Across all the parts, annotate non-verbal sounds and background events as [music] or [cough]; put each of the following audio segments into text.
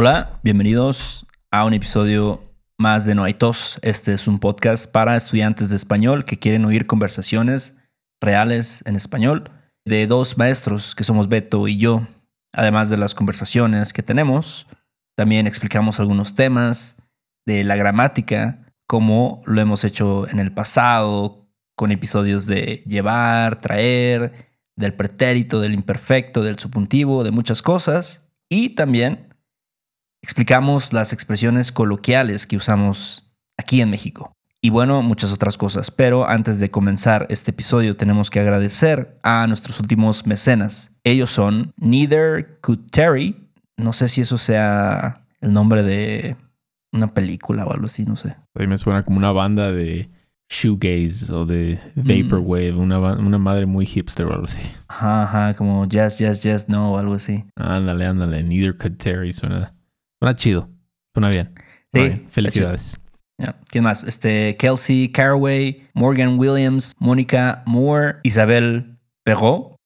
Hola, bienvenidos a un episodio más de No hay tos. Este es un podcast para estudiantes de español que quieren oír conversaciones reales en español de dos maestros que somos Beto y yo. Además de las conversaciones que tenemos, también explicamos algunos temas de la gramática, como lo hemos hecho en el pasado, con episodios de llevar, traer, del pretérito, del imperfecto, del subjuntivo, de muchas cosas. Y también explicamos las expresiones coloquiales que usamos aquí en México. Y bueno, muchas otras cosas. Pero antes de comenzar este episodio tenemos que agradecer a nuestros últimos mecenas. Ellos son Neither Could Terry. No sé si eso sea el nombre de una película o algo así, no sé. A mí me suena como una banda de shoegaze o de vaporwave, una, una madre muy hipster o algo así. Ajá, ajá, como Jazz, Jazz, Jazz, no o algo así. Ándale, ándale. Neither Could Terry suena, suena chido. Suena bien. Sí, Suena bien. Felicidades. ¿Quién más? Este, Kelsey Caraway, Morgan Williams, Mónica Moore, Isabel Perrault,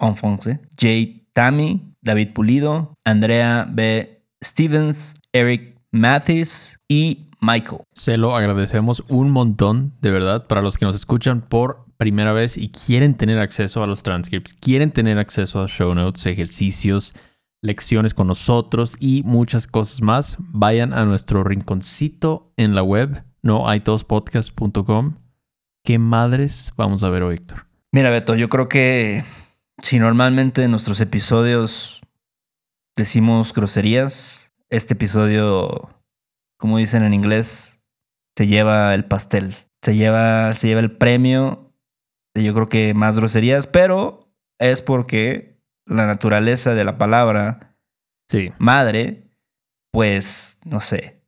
en francés, Jay Tammy, David Pulido, Andrea B. Stevens, Eric Mathis y Michael. Se lo agradecemos un montón, de verdad, para los que nos escuchan por primera vez y quieren tener acceso a los transcripts, quieren tener acceso a show notes, ejercicios, lecciones con nosotros y muchas cosas más. Vayan a nuestro rinconcito en la web, noaitospodcast.com. ¿Qué madres vamos a ver hoy, Héctor? Mira, Beto, yo creo que si normalmente en nuestros episodios decimos groserías, este episodio, como dicen en inglés, se lleva el pastel. Se lleva, se lleva el premio de yo creo que más groserías, pero es porque la naturaleza de la palabra Sí. madre, pues, no sé.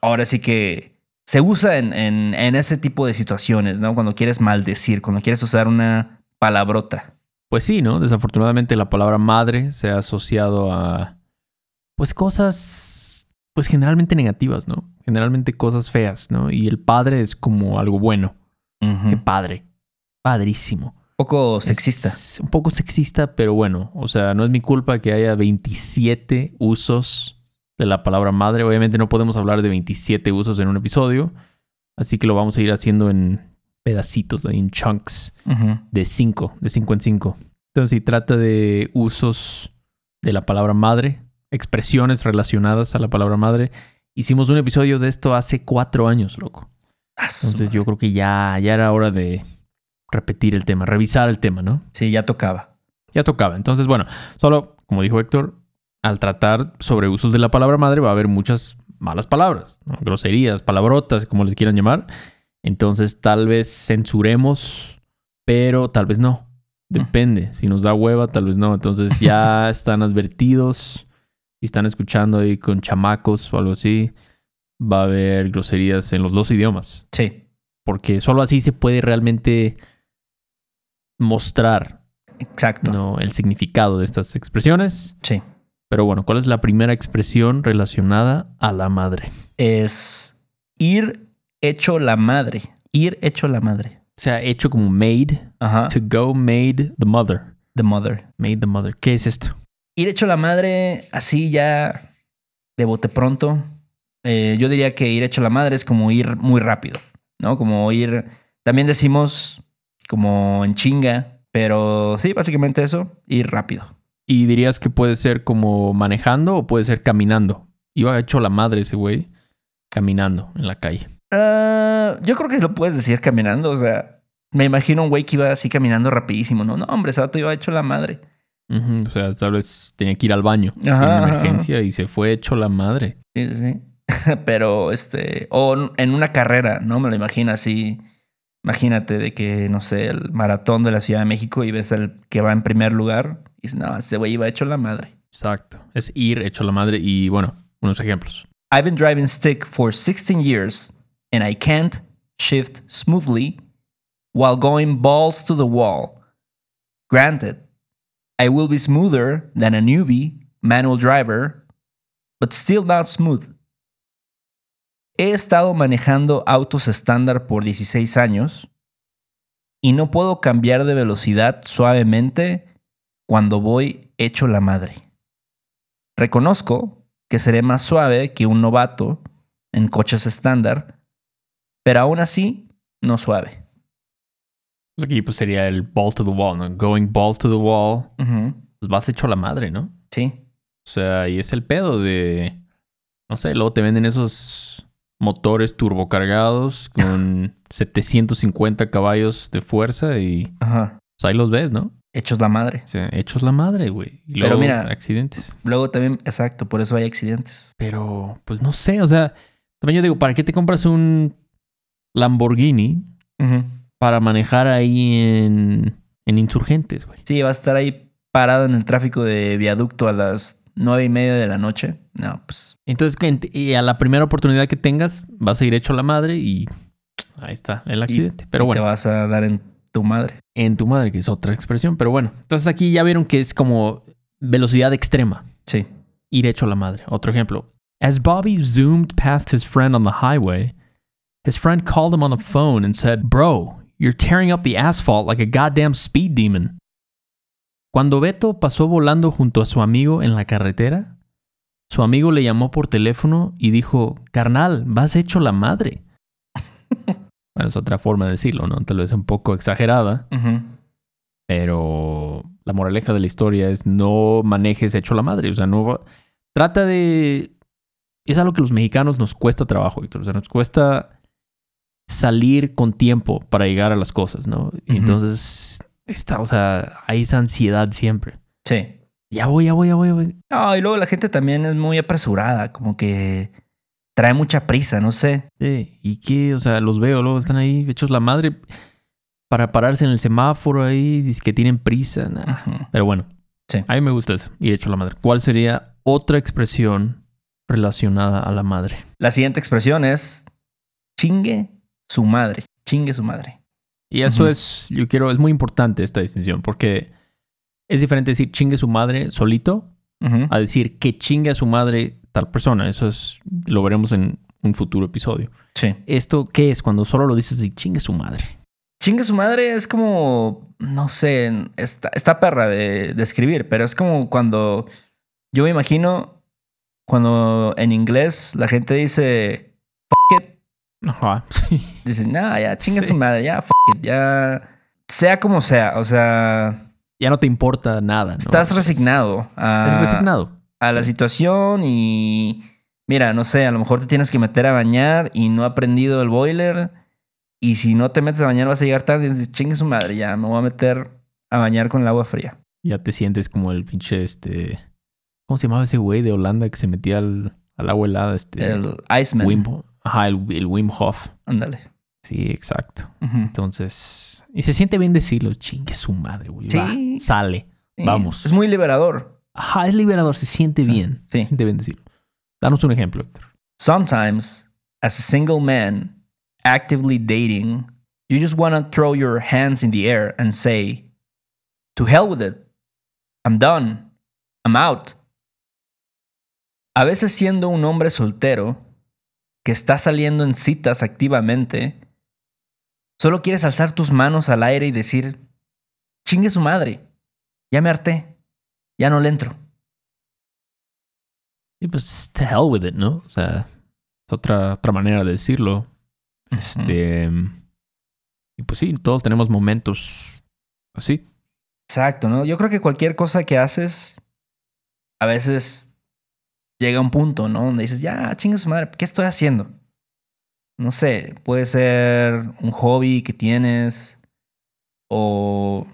Ahora sí que se usa en, en, en ese tipo de situaciones, ¿no? Cuando quieres maldecir, cuando quieres usar una palabrota. Pues sí, ¿no? Desafortunadamente la palabra madre se ha asociado a, pues cosas, pues generalmente negativas, ¿no? Generalmente cosas feas, ¿no? Y el padre es como algo bueno. Ujú. Qué padre. Padrísimo. Poco sexista. Es un poco sexista, pero bueno, o sea, no es mi culpa que haya 27 usos de la palabra madre. Obviamente no podemos hablar de 27 usos en un episodio, así que lo vamos a ir haciendo en pedacitos, en chunks Ujú. de 5, de 5 en 5. Entonces, si trata de usos de la palabra madre, expresiones relacionadas a la palabra madre, hicimos un episodio de esto hace cuatro años, loco. Entonces, yo creo que ya, ya era hora de repetir el tema, revisar el tema, ¿no? Sí, ya tocaba. Ya tocaba. Entonces, bueno, solo, como dijo Héctor, al tratar sobre usos de la palabra madre va a haber muchas malas palabras, ¿no? groserías, palabrotas, como les quieran llamar. Entonces, tal vez censuremos, pero tal vez no. Depende. Si nos da hueva, tal vez no. Entonces, ya [laughs] están advertidos. Si están escuchando ahí con chamacos o algo así, va a haber groserías en los dos idiomas. Sí, Porque solo así se puede realmente mostrar exacto. ¿no? el significado de estas expresiones. Sí. Pero bueno, ¿cuál es la primera expresión relacionada a la madre? Es ir hecho la madre. Ir hecho la madre. O sea, hecho como made. Ajá. To go made the mother. The mother. Made the mother. ¿Qué es esto? Ir hecho la madre así ya de bote pronto. eh, yo diría que ir hecho la madre es como ir muy rápido, ¿no? Como ir. También decimos como en chinga, pero sí, básicamente eso, ir rápido. ¿Y dirías que puede ser como manejando o puede ser caminando? Iba hecho la madre ese güey caminando en la calle. Ah, yo creo que lo puedes decir caminando. O sea, me imagino un güey que iba así caminando rapidísimo. No, no, hombre, ese vato iba hecho la madre. O sea, tal vez tenía que ir al baño Ajá, en ajá, emergencia y se fue hecho la madre. Sí, sí. [laughs] Pero este, o en una carrera, ¿no? Me lo imagino así. Imagínate de que, no sé, el maratón de la Ciudad de México y ves al que va en primer lugar y dices, no, ese güey iba hecho la madre. Exacto. Es ir hecho la madre y bueno, unos ejemplos. I've been driving stick for 16 years and I can't shift smoothly while going balls to the wall. Granted, I will be smoother than a newbie manual driver, but still not smooth. He estado manejando autos estándar por 16 años y no puedo cambiar de velocidad suavemente cuando voy hecho la madre. Reconozco que seré más suave que un novato en coches estándar, pero aún así no suave. Pues Aquí pues sería el balls to the wall, ¿no? Going balls to the wall. Pues vas hecho la madre, ¿no? Sí. O sea, y es el pedo de... No sé, luego te venden esos motores turbocargados con [laughs] 750 caballos de fuerza y Ajá. pues ahí los ves, ¿no? Hechos la madre. Hechos la madre, güey. Y Pero mira- accidentes. Luego también, exacto, por eso hay accidentes. Pero, pues no sé, o sea, también yo digo, ¿para qué te compras un Lamborghini para manejar ahí en, en insurgentes, güey? Sí, va a estar ahí parado en el tráfico de viaducto a las nueve y media de la noche. No, pues Entonces, y a la primera oportunidad que tengas, vas a ir hecho la madre y ahí está el accidente. Pero y bueno, te vas a dar en tu madre. en tu madre, que es otra expresión. Pero bueno, entonces aquí ya vieron que es como velocidad extrema. Sí. ir hecho la madre. Otro ejemplo. As Bobby zoomed past his friend on the highway, his friend called him on the phone and said, Bro, you're tearing up the asphalt like a goddamn speed demon. Cuando Beto pasó volando junto a su amigo en la carretera, su amigo le llamó por teléfono y dijo, Carnal, vas hecho la madre. [laughs] bueno, es otra forma de decirlo, ¿no? Tal vez un poco exagerada. Pero la moraleja de la historia es no manejes hecho la madre. O sea, no va- trata de. Es algo que los mexicanos nos cuesta trabajo, Víctor. O sea, nos cuesta salir con tiempo para llegar a las cosas, ¿no? Ujú. entonces está, o sea, hay esa ansiedad siempre. Sí. Ya voy, ya voy, ya voy, ya voy. No, y luego la gente también es muy apresurada, como que trae mucha prisa, no sé. Sí, ¿Y qué? O sea, los veo, luego están ahí hechos la madre para pararse en el semáforo ahí, dice que tienen prisa. nah. Pero bueno, Sí. a mí me gusta eso, ir hecho la madre. ¿Cuál sería otra expresión relacionada a la madre? La siguiente expresión es chingue su madre. Chingue su madre. Y eso es, yo quiero, es muy importante esta distinción, porque es diferente decir chingue su madre solito a decir que chingue a su madre tal persona. Eso es, lo veremos en un futuro episodio. Sí. ¿Esto qué es cuando solo lo dices y chingue su madre? Chingue su madre es como, no sé, está, está perra de, de escribir, pero es como cuando yo me imagino cuando en inglés la gente dice, Ajá, [laughs] sí. dices, nah, ya chingue Sí. su madre, ya, fuck it, ya, sea como sea, o sea, Ya no te importa nada. ¿no? estás resignado a, Es resignado. a la situación y, mira, no sé, a lo mejor te tienes que meter a bañar y no ha prendido el boiler y si no te metes a bañar vas a llegar tarde y dices, chingue su madre, ya, me voy a meter a bañar con el agua fría. Ya te sientes como el pinche este. ¿Cómo se llamaba ese güey de Holanda que se metía al, al agua helada? Este. El Iceman. Wim, ajá, el, el Wim Hof. Ándale. Sí, exacto. Entonces. Y se siente bien decirlo. Chingue su madre, güey. Va, Sí. sale. Sí, Vamos. Es muy liberador. Ajá, es liberador. Se siente Sí, bien. sí. Se siente bien decirlo. Danos un ejemplo, Héctor. Sometimes, as a single man actively dating, you just want to throw your hands in the air and say, To hell with it. I'm done. I'm out. A veces siendo un hombre soltero que está saliendo en citas activamente, solo quieres alzar tus manos al aire y decir, chingue su madre, ya me harté, ya no le entro. Y pues, to hell with it, ¿no? O sea, es otra, otra manera de decirlo. Este. Y pues sí, todos tenemos momentos así. Exacto, ¿no? Yo creo que cualquier cosa que haces, a veces llega un punto, ¿no? Donde dices, ya, chinga su madre, ¿qué estoy haciendo? No sé, puede ser un hobby que tienes o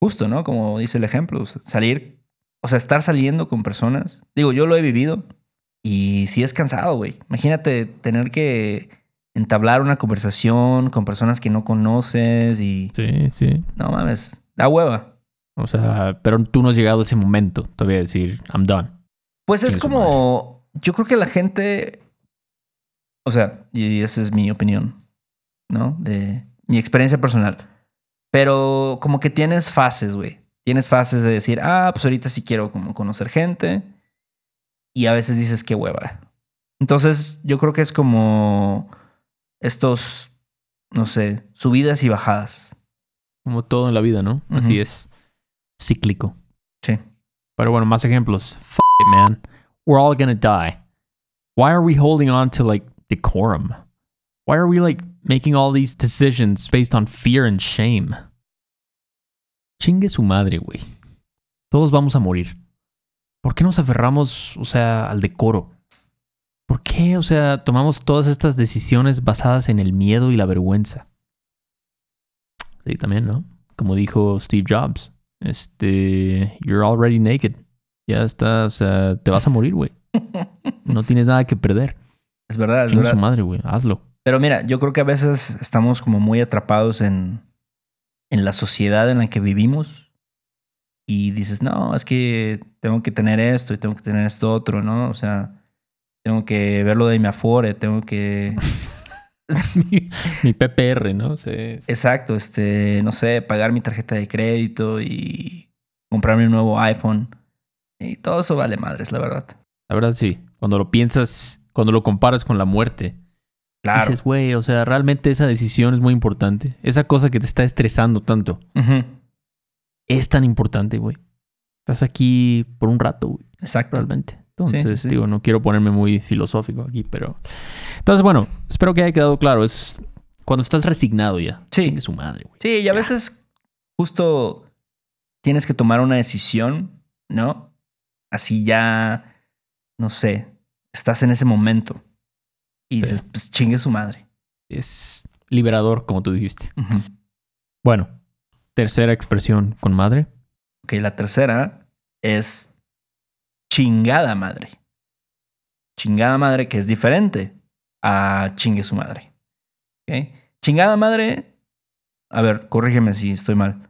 justo, ¿no? Como dice el ejemplo, salir, o sea, estar saliendo con personas. Digo, yo lo he vivido y sí es cansado, güey. Imagínate tener que entablar una conversación con personas que no conoces y... Sí, sí. No mames, da hueva. O sea, pero tú no has llegado a ese momento, te voy a decir, I'm done. Pues es como, yo creo que la gente, o sea, y esa es mi opinión, ¿no? De mi experiencia personal. Pero como que tienes fases, güey. Tienes fases de decir, ah, pues ahorita sí quiero como conocer gente. Y a veces dices, qué hueva. Entonces yo creo que es como estos, no sé, subidas y bajadas. Como todo en la vida, ¿no? Así es. Cíclico. Sí. Pero bueno, más ejemplos. F it, man. We're all gonna die. Why are we holding on to like decorum? Why are we like making all these decisions based on fear and shame? Chingue su madre, güey. Todos vamos a morir. ¿Por qué nos aferramos, o sea, al decoro? ¿Por qué, o sea, tomamos todas estas decisiones basadas en el miedo y la vergüenza? Sí, también, ¿no? Como dijo Steve Jobs. Este, you're already naked. Ya está, o sea, te vas a morir, güey. [laughs] No tienes nada que perder. Es verdad, es verdad. su madre, güey. Hazlo. Pero mira, yo creo que a veces estamos como muy atrapados en, en la sociedad en la que vivimos y dices, no, es que tengo que tener esto y tengo que tener esto otro, ¿no? O sea, tengo que ver lo de mi Afore, tengo que... [laughs] [laughs] mi, mi PPR, ¿no? Se- Exacto, este, no sé, pagar mi tarjeta de crédito y comprarme un nuevo iPhone. Y todo eso vale madres, la verdad. La verdad, sí. Cuando lo piensas, cuando lo comparas con la muerte, Claro. dices, güey, o sea, realmente esa decisión es muy importante. Esa cosa que te está estresando tanto es tan importante, güey. Estás aquí por un rato, güey. Exacto. realmente. Entonces, sí. digo, no quiero ponerme muy filosófico aquí, pero. Entonces, bueno, espero que haya quedado claro. Es cuando estás resignado ya. Sí. Chingue su madre, güey. Sí, y a veces justo tienes que tomar una decisión, ¿no? Así ya, no sé, estás en ese momento y dices, pues chingue su madre. Es liberador, como tú dijiste. Bueno, tercera expresión con madre. Ok, la tercera es chingada madre. Chingada madre que es diferente a chingue su madre. ¿Ok? Chingada madre, a ver, corrígeme si estoy mal.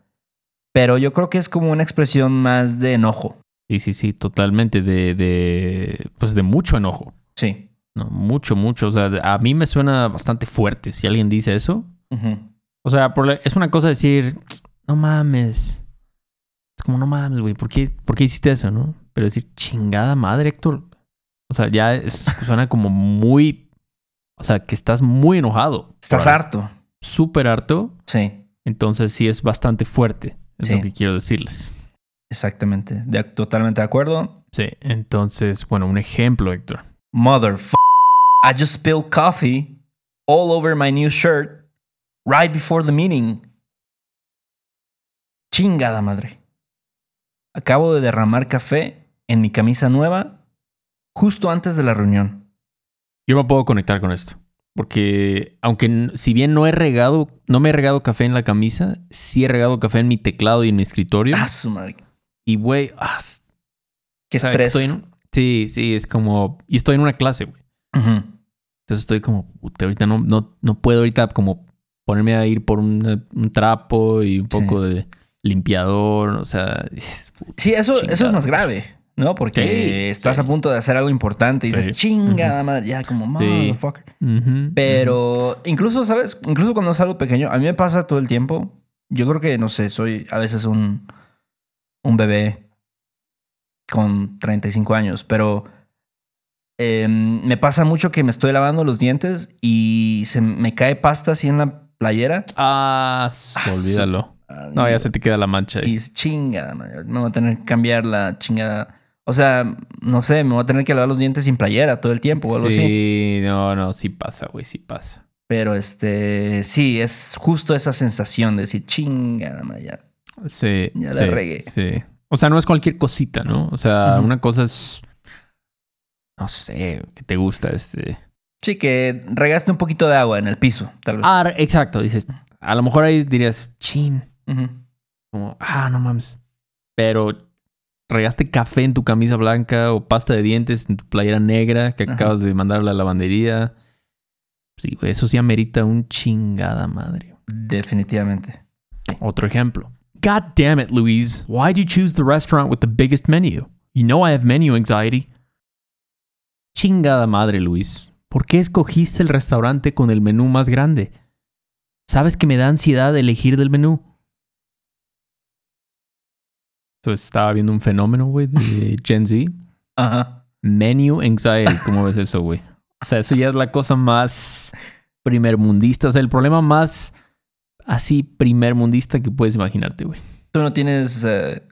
Pero yo creo que es como una expresión más de enojo. Sí, sí, sí, totalmente. De, de. Pues de mucho enojo. Sí. No, mucho, mucho. O sea, a mí me suena bastante fuerte si alguien dice eso. O sea, por la- es una cosa decir, no mames. Es como, no mames, güey, ¿por qué, ¿por qué hiciste eso, no? Pero decir, chingada madre, Héctor. O sea, ya es- suena como muy. O sea, que estás muy enojado. Estás harto. Súper harto. Sí, Entonces sí es bastante fuerte. Es Sí. lo que quiero decirles. exactamente. De- totalmente de acuerdo. Sí. Entonces, bueno, un ejemplo, Héctor. Mother I just spilled coffee all over my new shirt right before the meeting. Chingada madre. Acabo de derramar café en mi camisa nueva justo antes de la reunión. Yo me puedo conectar con esto. Porque aunque si bien no he regado, no me he regado café en la camisa, sí he regado café en mi teclado y en mi escritorio. Ah, su madre. Y güey, ah, Qué estrés. estoy en- sí, sí, es como. Y estoy en una clase, güey. Entonces estoy como, puta, ahorita no, no, no puedo ahorita como ponerme a ir por un trapo y un Sí. poco de limpiador. O sea, es- Sí, eso, eso es más grave, ¿no? Porque Sí, estás sí. a punto de hacer algo importante y dices, Sí. chingada madre, ya como motherfucker. Ujú, Pero incluso, ¿sabes? Incluso cuando es algo pequeño, a mí me pasa todo el tiempo. Yo creo que, no sé, soy a veces un, un bebé con 35 años, pero em, me pasa mucho que me estoy lavando los dientes y se me cae pasta así en la playera. Ah, Ah, olvídalo. No, ya se te queda la mancha Y es chingada, madre, me voy a tener que cambiar la chingada. O sea, no sé, me voy a tener que lavar los dientes sin playera todo el tiempo o algo así. Sí, no, no, sí pasa, güey, sí pasa. Pero este, sí, es justo esa sensación de decir madre, ya. Sí. Ya sí, la regué. Sí. O sea, no es cualquier cosita, ¿no? O sea, una cosa es. No sé, que te gusta este. Sí, que regaste un poquito de agua en el piso, tal vez. Ah, exacto. Dices, a lo mejor ahí dirías, chin. Como, ah, no mames. Pero regaste café en tu camisa blanca o pasta de dientes en tu playera negra que Ajá. acabas de mandar a la lavandería. Sí, güey, eso sí amerita un chingada madre. Definitivamente. Otro ejemplo. God damn it, Louise. Why'd you choose the restaurant with the biggest menu? You know I have menu anxiety. Chingada madre, Luis. ¿Por qué escogiste el restaurante con el menú más grande? ¿Sabes que me da ansiedad elegir del menú? Entonces estaba viendo un fenómeno, güey, de Gen Z. Ajá. Menu anxiety. ¿Cómo ves eso, güey? O sea, eso ya es la cosa más primermundista. O sea, el problema más así primermundista que puedes imaginarte, güey. ¿Tú no tienes eh,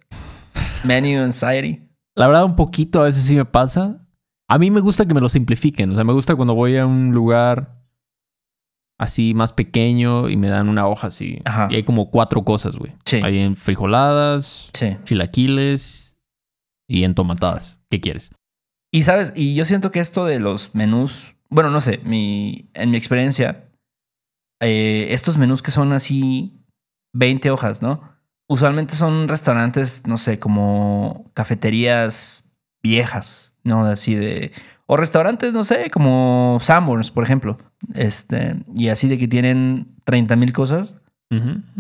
menu anxiety? La verdad, un poquito a veces sí me pasa. A mí me gusta que me lo simplifiquen. O sea, me gusta cuando voy a un lugar así más pequeño y me dan una hoja así. Ajá. Y hay como cuatro cosas, güey. Sí. Hay en frijoladas, Sí. chilaquiles y entomatadas. ¿Qué quieres? Y sabes, y yo siento que esto de los menús, bueno, no sé, mi, en mi experiencia, eh, estos menús que son así 20 hojas, ¿no? Usualmente son restaurantes, no sé, como cafeterías viejas, ¿no? Así de... O restaurantes, no sé, como Sanborns, por ejemplo. Este, y así de que tienen 30 mil cosas.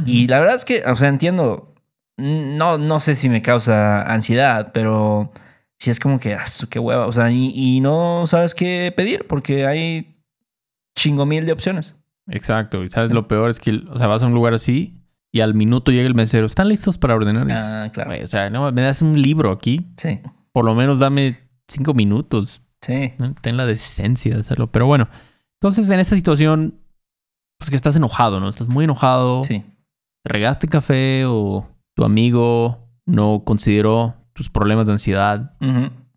Y la verdad es que, o sea, entiendo. No, no sé si me causa ansiedad, pero sí es como que, ah, qué hueva. O sea, y, y no sabes qué pedir porque hay chingo mil de opciones. Exacto. Y sabes, lo peor es que, o sea, vas a un lugar así y al minuto llega el mesero. ¿Están listos para ordenar? Ah, claro. "Güey, o sea, no, me das un libro aquí. Sí, Por lo menos dame cinco minutos. sí. Ten la decencia de hacerlo. Pero bueno, entonces en esta situación, pues que estás enojado, ¿no? Estás muy enojado. Sí. Te regaste café o tu amigo no consideró tus problemas de ansiedad.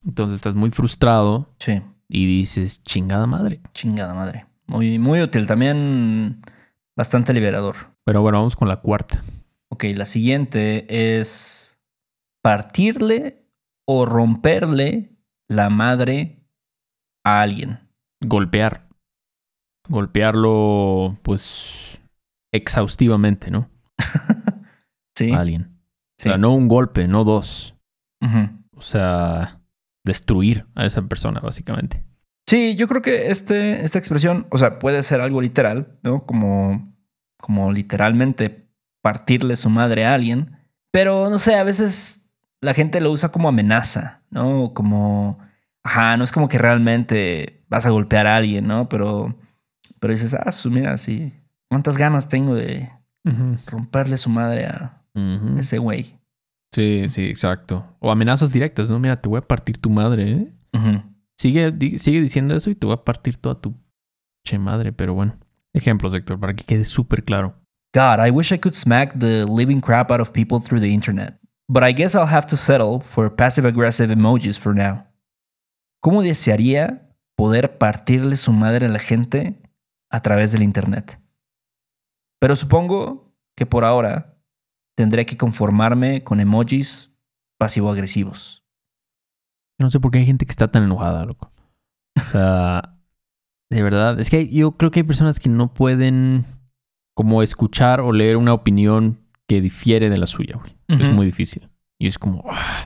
Entonces estás muy frustrado Sí. y dices, chingada madre. Chingada madre. Muy, muy útil. También bastante liberador. Pero bueno, vamos con la cuarta. Ok, la siguiente es partirle o romperle la madre a alguien. Golpear. Golpearlo, pues, exhaustivamente, ¿no? [laughs] Sí. A alguien. sí. O sea, no un golpe, no dos. Ujú. O sea, destruir a esa persona, básicamente. Sí, yo creo que este, esta expresión, o sea, puede ser algo literal, ¿no? Como, como literalmente partirle su madre a alguien. Pero no sé, a veces la gente lo usa como amenaza, ¿no? Como, ajá, no es como que realmente vas a golpear a alguien, ¿no? Pero, pero dices, ah, su, mira, sí, cuántas ganas tengo de romperle su madre a ese güey. Sí, sí, exacto. O amenazas directas, ¿no? Mira, te voy a partir tu madre, ¿eh? Sigue, di- sigue diciendo eso y te voy a partir toda tu che madre, pero bueno. Ejemplos, Héctor, para que quede súper claro. God, I wish I could smack the living crap out of people through the internet. But I guess I'll have to settle for passive aggressive emojis for now. ¿Cómo desearía poder partirle su madre a la gente a través del internet? Pero supongo que por ahora tendré que conformarme con emojis pasivo-agresivos. No sé por qué hay gente que está tan enojada, loco. O sea, [laughs] de verdad. Es que yo creo que hay personas que no pueden como escuchar o leer una opinión que difiere de la suya, güey. Es muy difícil. Y es como... ah,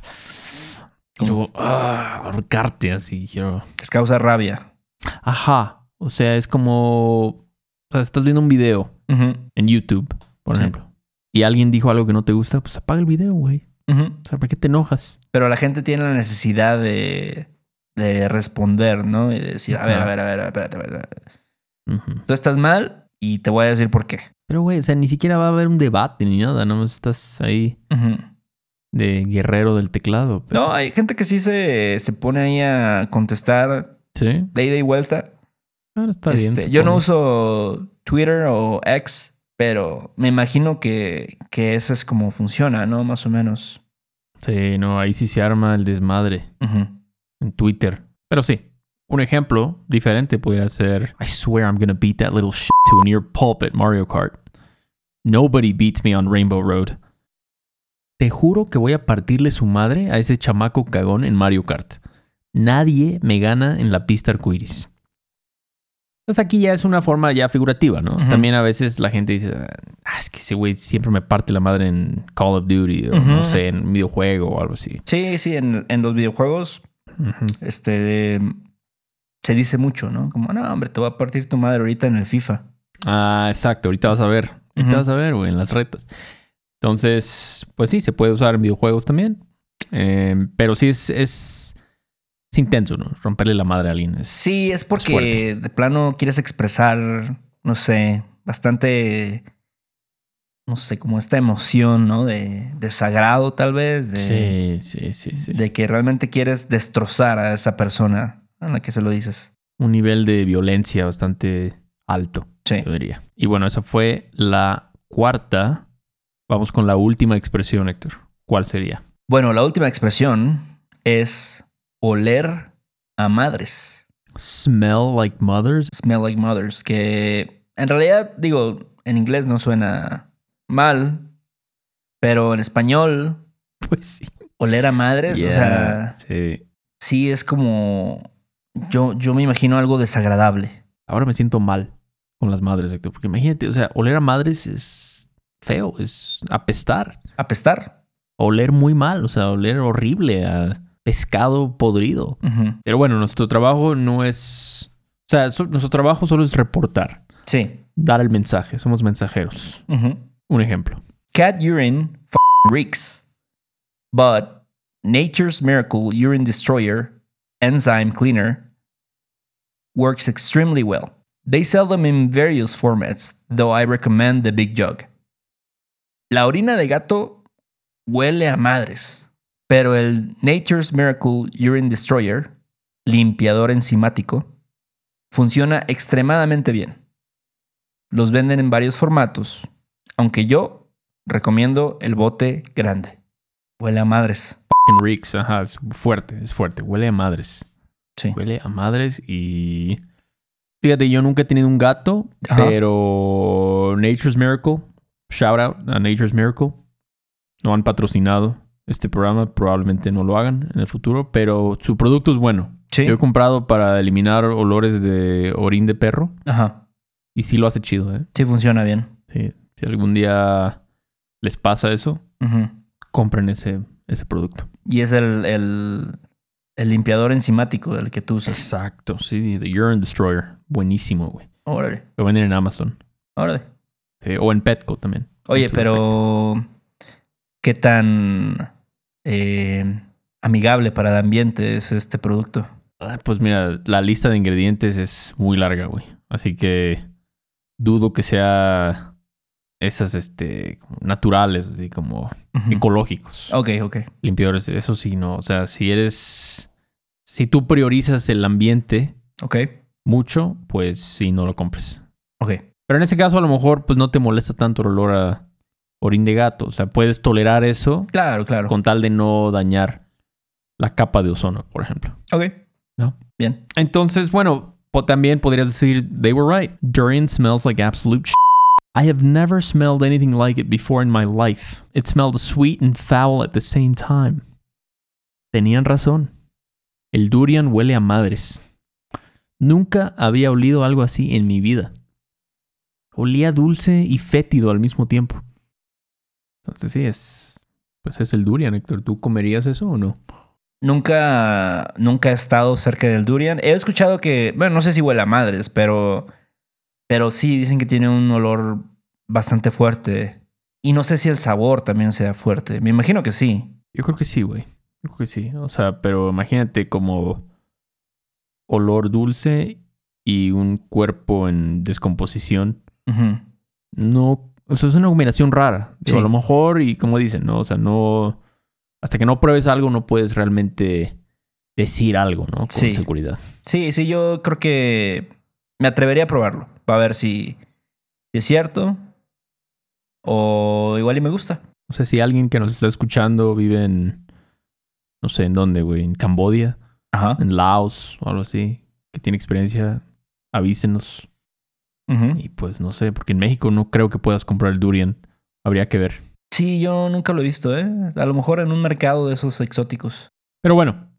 quiero ah, ahorcarte así. Quiero... Les causa rabia. Ajá. O sea, es como... O sea, estás viendo un video en YouTube, por Sí. ejemplo. Y alguien dijo algo que no te gusta, pues apaga el video, güey. ujú. O sea, ¿por qué te enojas? Pero la gente tiene la necesidad de, de responder, ¿no? Y decir, a ver, a ver, a ver, espérate, espérate. Tú estás mal y te voy a decir por qué. Pero, güey, o sea, ni siquiera va a haber un debate ni nada. Nada más estás ahí de guerrero del teclado. pero- No, hay gente que sí se, se pone ahí a contestar Sí. de ida y vuelta. Claro, está bien. Este, yo no uso Twitter o X, pero me imagino que, que eso es como funciona, ¿no? Más o menos. Sí, no, ahí sí se arma el desmadre en Twitter. Pero sí, un ejemplo diferente podría ser: I swear I'm gonna beat that little shit to a near pulp at Mario Kart. Nobody beats me on Rainbow Road. te juro que voy a partirle su madre a ese chamaco cagón en Mario Kart. Nadie me gana en la pista arcoiris. Pues aquí ya es una forma ya figurativa, ¿no? También a veces la gente dice, ah, es que ese güey siempre me parte la madre en Call of Duty o no sé, en un videojuego o algo así. Sí, sí, en, en los videojuegos Ujú. este, se dice mucho, ¿no? Como, no, hombre, te va a partir tu madre ahorita en el FIFA. Ah, exacto. Ahorita vas a ver. Ahorita vas a ver, güey, en las retas. Entonces, pues sí, se puede usar en videojuegos también. Eh, pero sí es, es, es intenso, ¿no? Romperle la madre a alguien. Es, Sí, es porque de plano quieres expresar, no sé, bastante, no sé, como esta emoción, ¿no? De, de sagrado tal vez, de, sí, sí, sí, sí. de que realmente quieres destrozar a esa persona a la que se lo dices. Un nivel de violencia bastante alto, Sí. yo diría. Y bueno, esa fue la cuarta. Vamos con la última expresión, Héctor. ¿Cuál sería? Bueno, la última expresión es oler a madres. Smell like mothers. Smell like mothers, que en realidad, digo, en inglés no suena mal, pero en español, [laughs] Pues sí. oler a madres, o sea, sí. sí es como. Yo, yo me imagino algo desagradable. Ahora me siento mal con las madres, Héctor. Porque imagínate, o sea, oler a madres es feo, es apestar. Apestar. Oler muy mal, o sea, oler horrible a pescado podrido. Pero bueno, nuestro trabajo no es... O sea, so- nuestro trabajo solo es reportar, Sí. dar el mensaje. Somos mensajeros. Un ejemplo. Cat urine f reeks, but Nature's Miracle Urine Destroyer Enzyme Cleaner works extremely well. They sell them in various formats, though I recommend the big jug. La orina de gato huele a madres, pero el Nature's Miracle Urine Destroyer, limpiador enzimático, funciona extremadamente bien. Los venden en varios formatos, aunque yo recomiendo el bote grande. Huele a madres. En Reeks, ajá, es fuerte, es fuerte. Huele a madres. Sí. Huele a madres y... Fíjate, yo nunca he tenido un gato, Ajá. pero Nature's Miracle, shout out a Nature's Miracle. No han patrocinado este programa, probablemente no lo hagan en el futuro, pero su producto es bueno. Sí. Yo he comprado para eliminar olores de orín de perro Ajá. y sí lo hace chido, ¿eh? Sí funciona bien. Sí, si algún día les pasa eso, compren ese, ese producto. Y es el, el, el limpiador enzimático del que tú usas. Exacto, sí, The Urine Destroyer. Buenísimo, güey. Órale. Lo venden en Amazon. Órale. Sí, o en Petco también. Oye, Mucho pero ¿qué tan eh, amigable para el ambiente es este producto? Ah, Pues mira, la lista de ingredientes es muy larga, güey. Así que dudo que sea esas, este, naturales, así como ecológicos. Ok, ok. Limpiadores, eso sí, no. O sea, si eres, si tú priorizas el ambiente Ok. mucho, pues sí, no lo compres. Ok. Pero en ese caso, a lo mejor, pues no te molesta tanto el olor a orín de gato. O sea, puedes tolerar eso Claro, claro. con tal de no dañar la capa de ozono, por ejemplo. Ok. ¿No? Bien. Entonces, bueno, también podrías decir, they were right. Durian smells like absolute sh I have never smelled anything like it before in my life. It smelled sweet and foul at the same time. Tenían razón. El durian huele a madres. Nunca había olido algo así en mi vida. Olía dulce y fétido al mismo tiempo. Entonces sí, es... Pues es el durian, Héctor. ¿Tú comerías eso o no? Nunca, nunca he estado cerca del durian. He escuchado que, bueno, no sé si huele a madres, pero, pero sí dicen que tiene un olor bastante fuerte. Y no sé si el sabor también sea fuerte. Me imagino que sí. Yo creo que sí, güey. Yo creo que sí. O sea, pero imagínate como olor dulce y un cuerpo en descomposición. No, o sea, es una combinación rara. A lo mejor, y como dicen, ¿no? O sea, no. Hasta que no pruebes algo, no puedes realmente decir algo, ¿no? Con Sí. seguridad. Sí, sí, yo creo que me atrevería a probarlo. Para ver si, si es cierto. O igual y me gusta. O sea, si alguien que nos está escuchando vive en. No sé en dónde, güey. En Cambodia, Ajá. en Laos o algo así. Que tiene experiencia, avísenos. Ujú. Y pues no sé, porque en México no creo que puedas comprar el durian. Habría que ver. Sí, yo nunca lo he visto, ¿eh? A lo mejor en un mercado de esos exóticos. Pero bueno,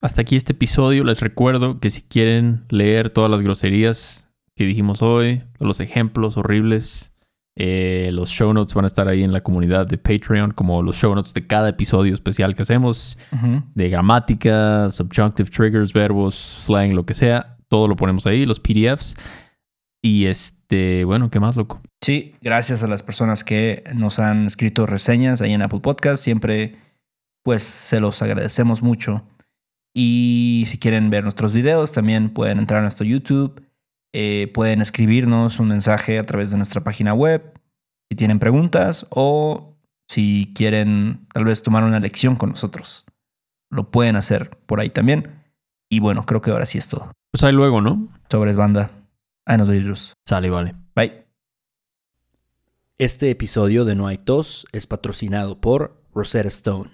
hasta aquí este episodio. Les recuerdo que si quieren leer todas las groserías que dijimos hoy, los ejemplos horribles, eh, los show notes van a estar ahí en la comunidad de Patreon, como los show notes de cada episodio especial que hacemos, de gramática, subjunctive triggers, verbos, slang, lo que sea. Todo lo ponemos ahí, los PDFs. Y este, bueno, ¿qué más, loco? Sí, gracias a las personas que nos han escrito reseñas ahí en Apple Podcast. Siempre, pues, se los agradecemos mucho. Y si quieren ver nuestros videos, también pueden entrar a nuestro YouTube eh, pueden escribirnos un mensaje a través de nuestra página web si tienen preguntas o si quieren tal vez tomar una lección con nosotros. Lo pueden hacer por ahí también. Y bueno, creo que ahora sí es todo. Pues ahí luego, ¿no? Sobres banda. Ahí nos vemos. Sale, vale. Bye. Este episodio de No hay tos es patrocinado por Rosetta Stone.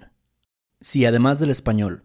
Si además del español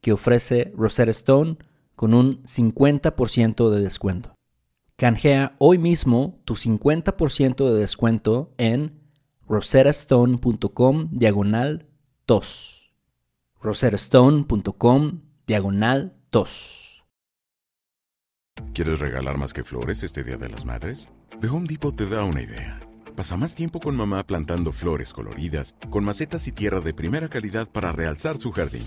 que ofrece Rosetta Stone con un 50% de descuento. Canjea hoy mismo tu 50% de descuento en roserastone.com diagonal tos. roserastone.com diagonal tos. ¿Quieres regalar más que flores este Día de las Madres? The Home Depot te da una idea. Pasa más tiempo con mamá plantando flores coloridas, con macetas y tierra de primera calidad para realzar su jardín.